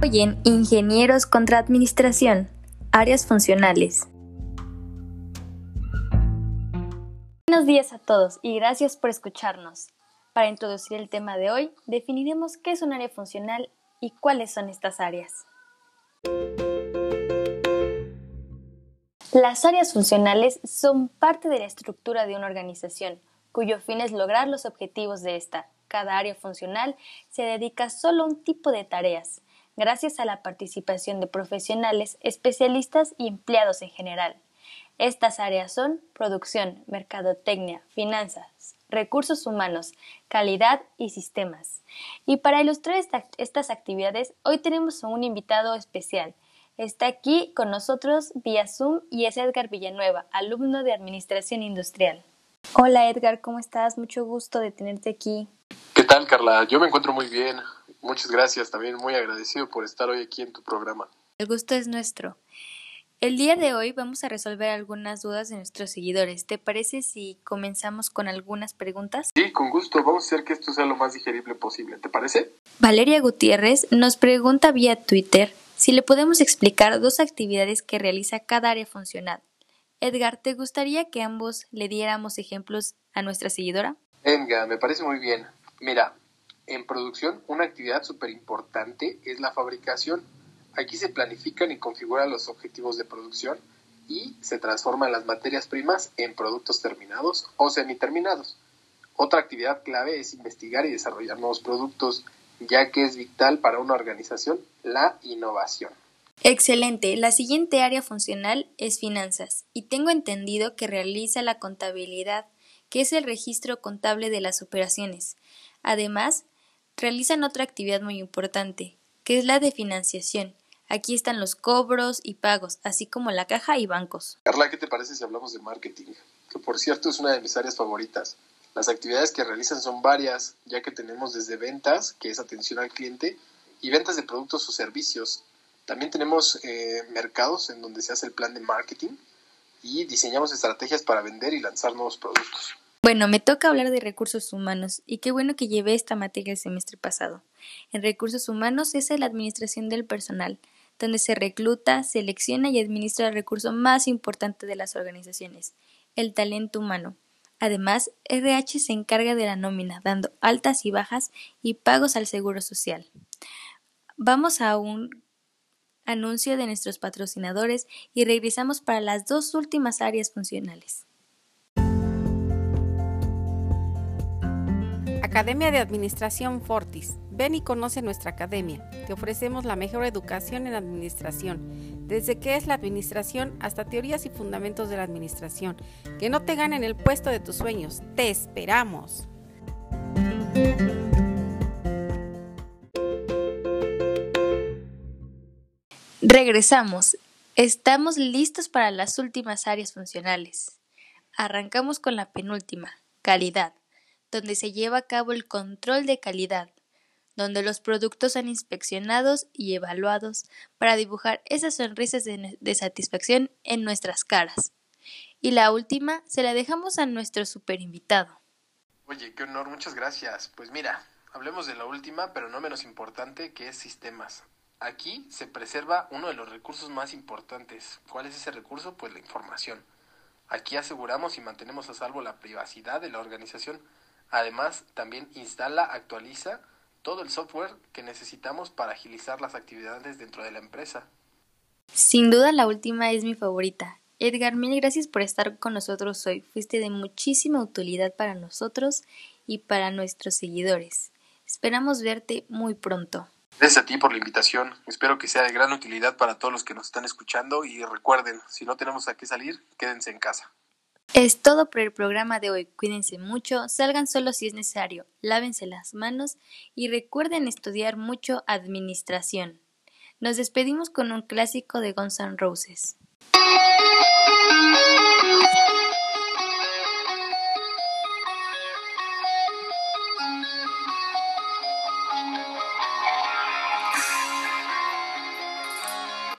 Hoy en Ingenieros contra Administración, áreas funcionales. Buenos días a todos y gracias por escucharnos. Para introducir el tema de hoy, definiremos qué es un área funcional y cuáles son estas áreas. Las áreas funcionales son parte de la estructura de una organización, cuyo fin es lograr los objetivos de esta. Cada área funcional se dedica solo a un tipo de tareas, gracias a la participación de profesionales, especialistas y empleados en general. Estas áreas son producción, mercadotecnia, finanzas, recursos humanos, calidad y sistemas. Y para ilustrar estas actividades, hoy tenemos a un invitado especial, Está aquí con nosotros vía Zoom y es Edgar Villanueva, alumno de Administración Industrial. Hola Edgar, ¿cómo estás? Mucho gusto de tenerte aquí. ¿Qué tal Carla? Yo me encuentro muy bien. Muchas gracias, también muy agradecido por estar hoy aquí en tu programa. El gusto es nuestro. El día de hoy vamos a resolver algunas dudas de nuestros seguidores. ¿Te parece si comenzamos con algunas preguntas? Sí, con gusto. Vamos a hacer que esto sea lo más digerible posible. ¿Te parece? Valeria Gutiérrez nos pregunta vía Twitter si le podemos explicar dos actividades que realiza cada área funcional. Edgar, ¿te gustaría que ambos le diéramos ejemplos a nuestra seguidora? Venga, me parece muy bien. Mira, en producción una actividad súper importante es la fabricación. Aquí se planifican y configuran los objetivos de producción y se transforman las materias primas en productos terminados o semiterminados. Otra actividad clave es investigar y desarrollar nuevos productos ya que es vital para una organización la innovación. Excelente. La siguiente área funcional es finanzas y tengo entendido que realiza la contabilidad, que es el registro contable de las operaciones. Además, realizan otra actividad muy importante, que es la de financiación. Aquí están los cobros y pagos, así como la caja y bancos. Carla, ¿qué te parece si hablamos de marketing? Que por cierto es una de mis áreas favoritas. Las actividades que realizan son varias, ya que tenemos desde ventas, que es atención al cliente, y ventas de productos o servicios. También tenemos eh, mercados en donde se hace el plan de marketing y diseñamos estrategias para vender y lanzar nuevos productos. Bueno, me toca hablar de recursos humanos y qué bueno que llevé esta materia el semestre pasado. En recursos humanos es la administración del personal, donde se recluta, selecciona y administra el recurso más importante de las organizaciones, el talento humano. Además, RH se encarga de la nómina, dando altas y bajas y pagos al Seguro Social. Vamos a un anuncio de nuestros patrocinadores y regresamos para las dos últimas áreas funcionales. Academia de Administración Fortis. Ven y conoce nuestra academia. Te ofrecemos la mejor educación en administración, desde qué es la administración hasta teorías y fundamentos de la administración. Que no te ganen el puesto de tus sueños. Te esperamos. Regresamos. Estamos listos para las últimas áreas funcionales. Arrancamos con la penúltima, calidad donde se lleva a cabo el control de calidad, donde los productos son inspeccionados y evaluados para dibujar esas sonrisas de, satisfacción en nuestras caras. Y la última se la dejamos a nuestro super invitado. Oye, qué honor, muchas gracias. Pues mira, hablemos de la última, pero no menos importante, que es sistemas. Aquí se preserva uno de los recursos más importantes. ¿Cuál es ese recurso? Pues la información. Aquí aseguramos y mantenemos a salvo la privacidad de la organización Además, también instala, actualiza todo el software que necesitamos para agilizar las actividades dentro de la empresa. Sin duda la última es mi favorita. Edgar, mil gracias por estar con nosotros hoy. Fuiste de muchísima utilidad para nosotros y para nuestros seguidores. Esperamos verte muy pronto. Gracias a ti por la invitación. Espero que sea de gran utilidad para todos los que nos están escuchando y recuerden, si no tenemos a qué salir, quédense en casa. Es todo por el programa de hoy. Cuídense mucho, salgan solo si es necesario, lávense las manos y recuerden estudiar mucho administración. Nos despedimos con un clásico de Guns N' Roses.